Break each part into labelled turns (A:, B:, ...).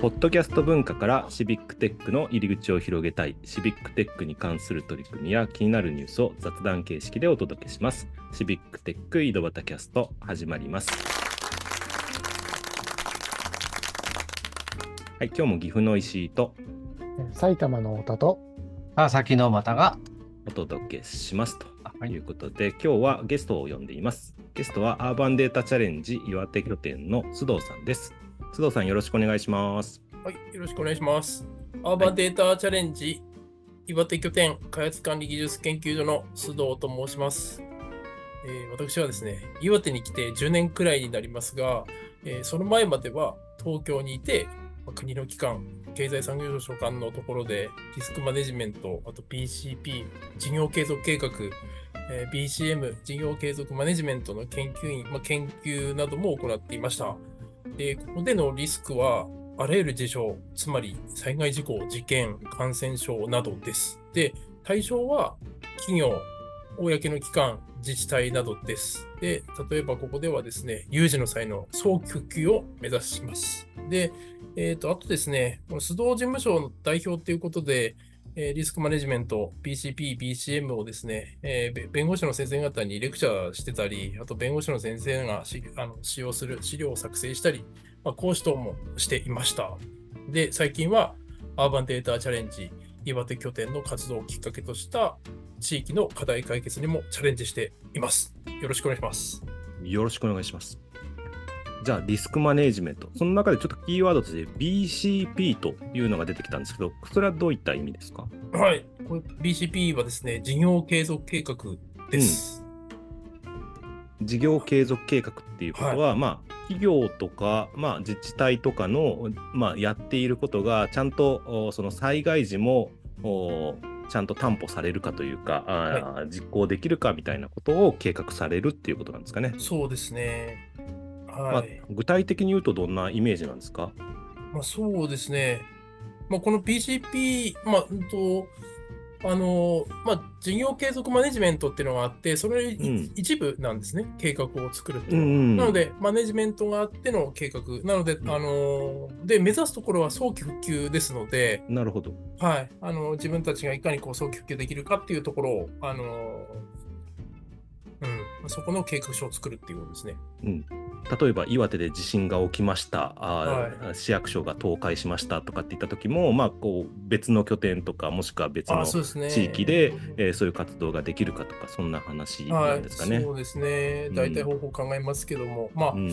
A: ポッドキャスト文化からシビックテックの入り口を広げたい、シビックテックに関する取り組みや気になるニュースを雑談形式でお届けします。シビックテック井戸端キャスト始まります。はい、今日も岐阜の石井と
B: 埼玉の太田と
C: 川崎の又が、
A: お届けしますと
C: はい
A: いうことで、今日はゲストを呼んでいます。ゲストはアーバンデータチャレンジ岩手拠点の須藤さんです。須藤さんよろしくお願いします。
D: はい、よろしくお願いします。アーバンデータチャレンジ、岩手拠点開発管理技術研究所の須藤と申します、えー私はですね、岩手に来て10年くらいになりますが、えーその前までは東京にいて、まあ国の機関、経済産業省所管のところでリスクマネジメント、あと PCP、事業継続計画、えー BCM、事業継続マネジメントの研究員、まあ、研究なども行っていました。で、ここでのリスクは、あらゆる事象、つまり災害事故、事件、感染症などです。で、対象は企業、公の機関、自治体などです。で、例えばここではですね、有事の際の早期復旧を目指します。で、えっ、と、あとですね、この須藤事務所の代表ということで、えリスクマネジメント、PCP、BCM をですね、えー弁護士の先生方にレクチャーしてたり、あと弁護士の先生がしあの使用する資料を作成したり、まあ、講師等もしていました。で、最近はアーバンデータチャレンジ、岩手拠点の活動をきっかけとした地域の課題解決にもチャレンジしています。よろしくお願いします。
A: よろしくお願いします。じゃあ、リスクマネージメント。その中でちょっとキーワードとして BCP というのが出てきたんですけど、それはどういった意味ですか？
D: はい。BCP はですね、事業継続計画です。
A: 事業継続計画っていうことは、まあ、企業とか、まあ、自治体とかの、まあ、やっていることが、ちゃんとおその災害時もおちゃんと担保されるかというか、あー実行できるかみたいなことを計画されるっていうことなんですかね。
D: そうですね。
A: まあ
D: はい。、
A: 具体的に言うとどんなイメージなんですか？
D: まあ、そうですね。まあ、この PCP、まあ、うんと、あの、まあ、事業継続マネジメントっていうのがあって、それい
A: うん
D: 一部なんですね、計画を作るっていう
A: んうん
D: なので、マネジメントがあっての計画。なので、
A: ん
D: あの、で、目指すところは早期復旧ですので、
A: なるほど。
D: はい、あの、自分たちがいかにこう早期復旧できるかっていうところを、あの、うん、そこの計画書を作るっていうことですね。
A: うん、例えば岩手で地震が起きました、あー市役所が倒壊しましたとかって言った時も、まあ、こう別の拠点とかもしくは別の。地域で、えーそういう活動ができるかとかそんな話なんですかね。
D: はい、そうですね。大体方法考えますけども、まあ、
A: うん。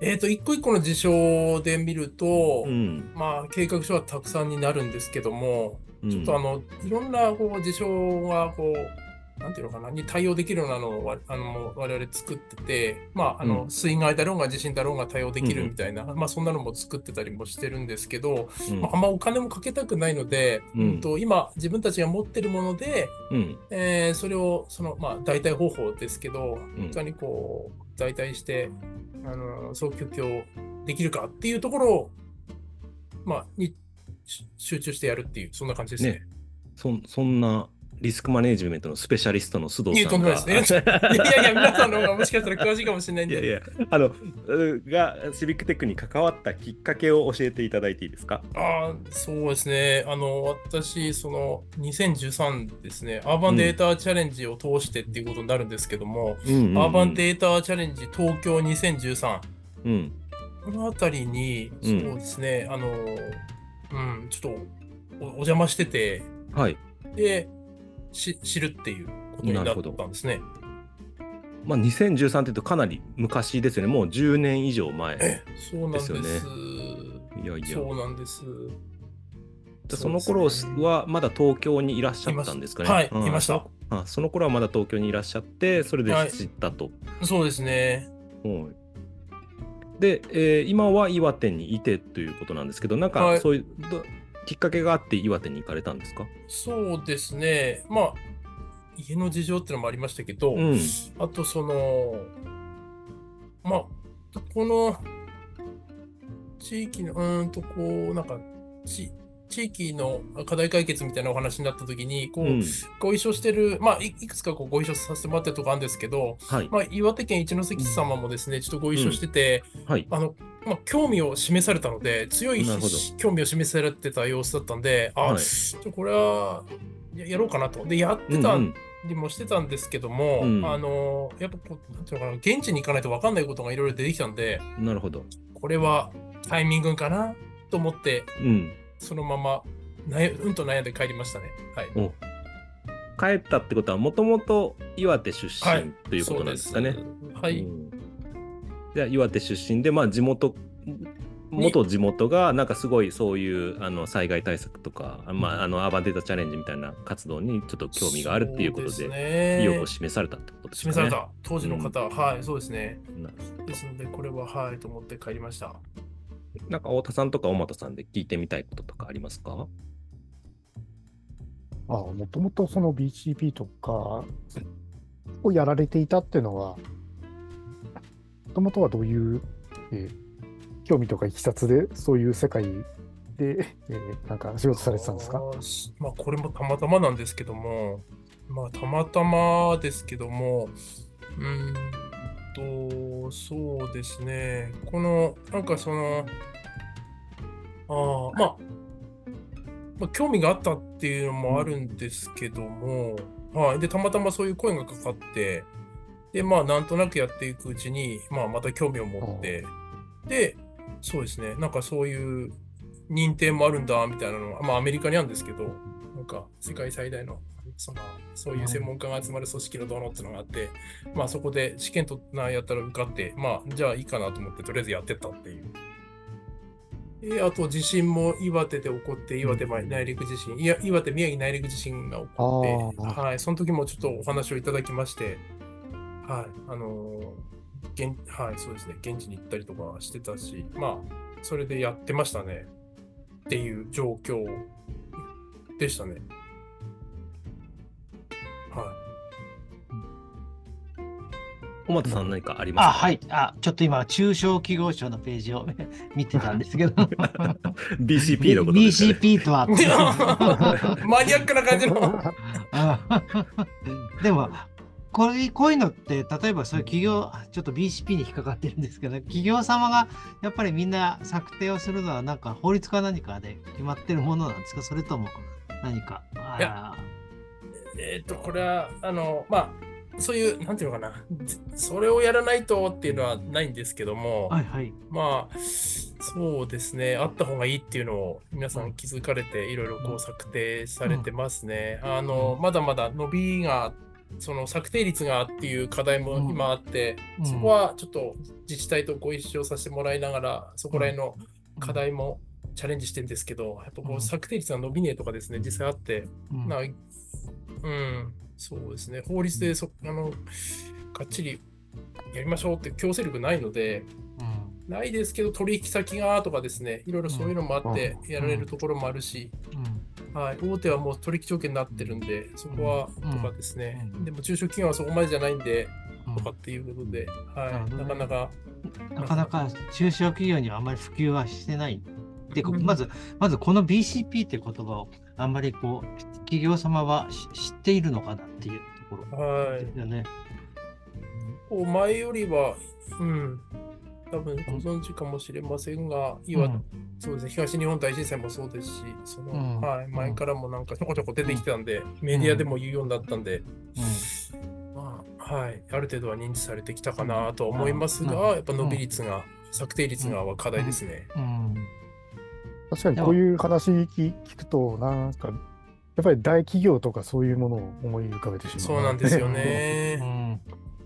D: えっ、と、一個一個の事象で見ると、
A: うん。
D: まあ、計画書はたくさんになるんですけども、
A: うん。
D: ちょっとあの、いろんなこう事象が、こう、なんていうのかな、に対応できるようなのをわあの我々作ってて、まあ、あの、
A: うん。
D: 水害だろうが地震だろうが対応できる
A: うん
D: みたいな、まあ、そんなのも作ってたりもしてるんですけど、
A: うん。
D: まあ、あんまお金もかけたくないので、
A: うん。
D: うんと今、自分たちが持ってるもので、
A: うん。
D: えーそれを、その、まあ、代替方法ですけど、
A: うん。
D: いかにこう、代替して、あの、早期復旧できるかっていうところを、まあ、にし集中してやるっていう、そんな感じですね。
A: ね。そんそんなリスクマネジメントのスペシャリストの須藤さんが。
D: いですね。いやいや、皆さんの方がもしかしたら詳しいかもしれないんで。
A: いやいや、あの、うがシビックテックに関わったきっかけを教えていただいていいですか？
D: ああ、そうですね。あの、私、その、2013ですね、アーバンデータチャレンジを通してっていうことになるんですけども、
A: うんうんうん
D: アーバンデータチャレンジ東京2013、
A: うん
D: このあたりに、
A: う
D: そうんですね、あの、うん、ちょっとおお邪魔してて、
A: はい。
D: で、し知るっていうことになったんですね。
A: まあ、2013って言うとかなり昔ですよね。もう10年以上前。
D: え、そうなんです。
A: ですよいやいや。
D: そうなんです。
A: じゃあその頃はまだ東京にいらっしゃったんですかね。
D: はい、
A: うん
D: いました。
A: あその頃はまだ東京にいらっしゃって、それで
D: はい
A: 知ったと。
D: そうですね。
A: はいで、えー今は岩手にいてということなんですけど、なんか
D: はい
A: そういう、どきっかけがあって岩手に行かれたんですか？
D: そうですね。まあ、家の事情っていうのもありましたけど、
A: うん。
D: あとその、まあ、この地域の、うーんとこう、なんか、ち地域の課題解決みたいなお話になった時に、こう、
A: うん
D: ご一緒してる、まあ、いいくつかこうご一緒させてもらってるとこあるんですけど、
A: はい。
D: まあ、岩手県一関様もですね、ちょっとご一緒してて、
A: はい。
D: あの、まあ、興味を示されたので、強い興味を示されてた様子だったんで、あ、
A: はい
D: ちょこれはややろうかなと。で、やってた
A: うんうん
D: りもしてたんですけども、
A: うん
D: あの、やっぱこう、なんていうのかな、現地に行かないと分かんないことがいろいろ出てきたんで、
A: なるほど。
D: これはタイミングかなと思って、
A: うん。
D: そのまま、悩うんと悩んで帰りましたね。はい。
A: お帰ったってことは、もともと岩手出
D: はい
A: 身ということなんですかね。
D: はい。
A: うんじゃあ岩手出身で、まあ、地元元地元がなんかすごいそういうあの災害対策とか、まあ、あのアーバンデータチャレンジみたいな活動にちょっと興味があるっていうことで
D: ね
A: 意欲を示されたってことですかね。
D: 示された当時の方、はい、そうですね。ですので、これははいと思って帰りました。
A: なんか太田さんとか尾又さんで聞いてみたいこととかありますか？
B: あもともとその BCP とかをやられていたっていうのは、もともとはどういう、えー興味とかいきさつで、そういう世界で、えーなんか仕事されてたんですか？
D: まあ、これもたまたまなんですけども、まあ、たまたまですけども、うーんと、そうですね、この、なんかその、あ、まあ、まあ、興味があったっていうのもあるんですけども、はい、で、たまたまそういう声がかかって、で、まあ、なんとなくやっていくうちに、まあ、また興味を持って、で、そうですね、なんかそういう認定もあるんだみたいなのは、まあ、アメリカにあるんですけど、なんか世界最大のそのそういう専門家が集まる組織のどうのっていうのがあって、まあ、そこで試験となやったら受かって、まあ、じゃあいいかなと思って、とりあえずやってったっていう。であと、地震も岩手で起こって、岩手内陸地震、いや岩手宮城内陸地震が起こって、はい、その時もちょっとお話をいただきまして、はい、あのー現はい、そうですね、現地に行ったりとかしてたし、まあ、それでやってましたね。っていう状況でしたね。は
A: 尾又さん何かありますか？
C: あ、はい。あ、ちょっと今、中小企業庁のページを 見てたんですけど。
A: BCP のことですよね。
C: BCP とは。
D: い。マニアックな感じの。
C: あでも、これこういうのって、例えばそういう企業、ちょっと BCP に引っかかってるんですけど、企業様がやっぱりみんな策定をするのは、なんか法律か何かで決まってるものなんですか？それとも何か。あ
D: いやえっと、これは、あの、まあ、そういう、なんていうのかな、ぜそれをやらないとっていうのはないんですけども、
C: はいはい。
D: まあ、そうですね、あった方がいいっていうのを皆さん気づかれて、いろいろこう策定されてますね。あの、まだまだ伸びが、その策定率がっていう課題も今あって、
C: うん。
D: そこはちょっと自治体とご一緒させてもらいながら、そこら辺の課題もチャレンジしてるんですけど、やっぱこ
C: うん。
D: う策定率が伸びねえとかですね、実際あって、
C: うん。
D: なうん、そうですね、法律でそあのがっちりやりましょうって強制力ないので、
C: うん。
D: ないですけど、取引先がとかですね、いろいろそういうのもあって
B: う
D: やられるところもあるし、
C: うん。
D: はい、大手はもう取引条件になってるんで、そこは
C: うん
D: とかですね、
C: うん。
D: でも中小企業はそこまでじゃないんで、
C: うん。
D: とかっていうことで、はい、
C: な
D: かなか、
C: なかなか中小企業にはあまり普及はしてない。で、まず、まずこの BCP って言葉をあんまりこう、企業様はし知っているのかなっていうところ。ね。
D: こう前よりは、うん、多分ご存知かもしれませんが、岩
C: うん。
D: そうですね、東日本大震災もそうですし、その
C: うん。
D: はい、前からもなんかちょこちょこ出てきてたんで、メディアでも言うようになったんで、まあ、はい、ある程度は認知されてきたかなとは思いますが、
C: うん。
D: やっぱ伸び率が、策定率がは課題ですね。
C: うん。うん。
B: 確かにこういう話聞聞くと、なんか、やっぱり大企業とかそういうものを思い浮かべてしまう。
D: そうなんですよ
C: う
D: ね。
C: ん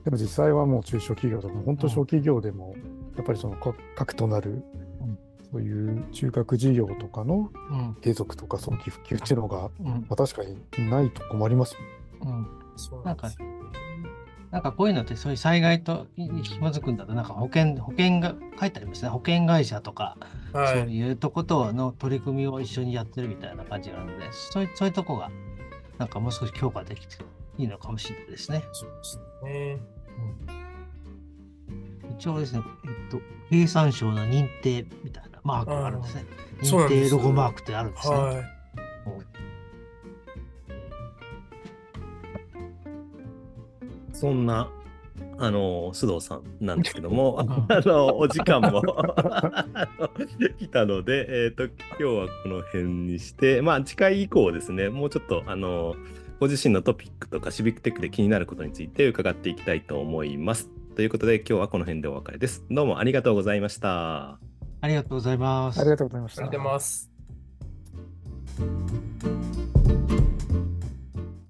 B: でも実際はもう中小企業とか、本当小企業でも、やっぱりその核核となる
C: うん、
B: そういう中核事業とかの
C: うん
B: 継続とか早期普及っていうのが、
C: うん
B: まあ、確かにないと困ります。
C: うん
D: そうなんですよ
C: なんかこういうのってそういう災害と紐づくんだとなんか保険保険が書いてありますね保険会社とか、
D: はい。
C: そういうとことの取り組みを一緒にやってるみたいな感じがあるのでそういうそういうとこがなんかもう少し強化できていいのかもしれないですね。
D: そうですね。
C: 一応ですね、えっと、経産省の認定みたいなマークがあるんですね。認定ロゴマークってあるんですね。
A: そんな、あの、須藤さんなんですけども、あの、お時間も 来たので、えっ、と、今日はこの辺にして、まあ、次回以降ですね、もうちょっと、あの、ご自身のトピックとかシビックテックで気になることについて伺っていきたいと思います。ということで、今日はこの辺でお別れです。どうもありがとうございました。
C: ありがとうございます
B: あり。がとうございました
D: ありがとうございます。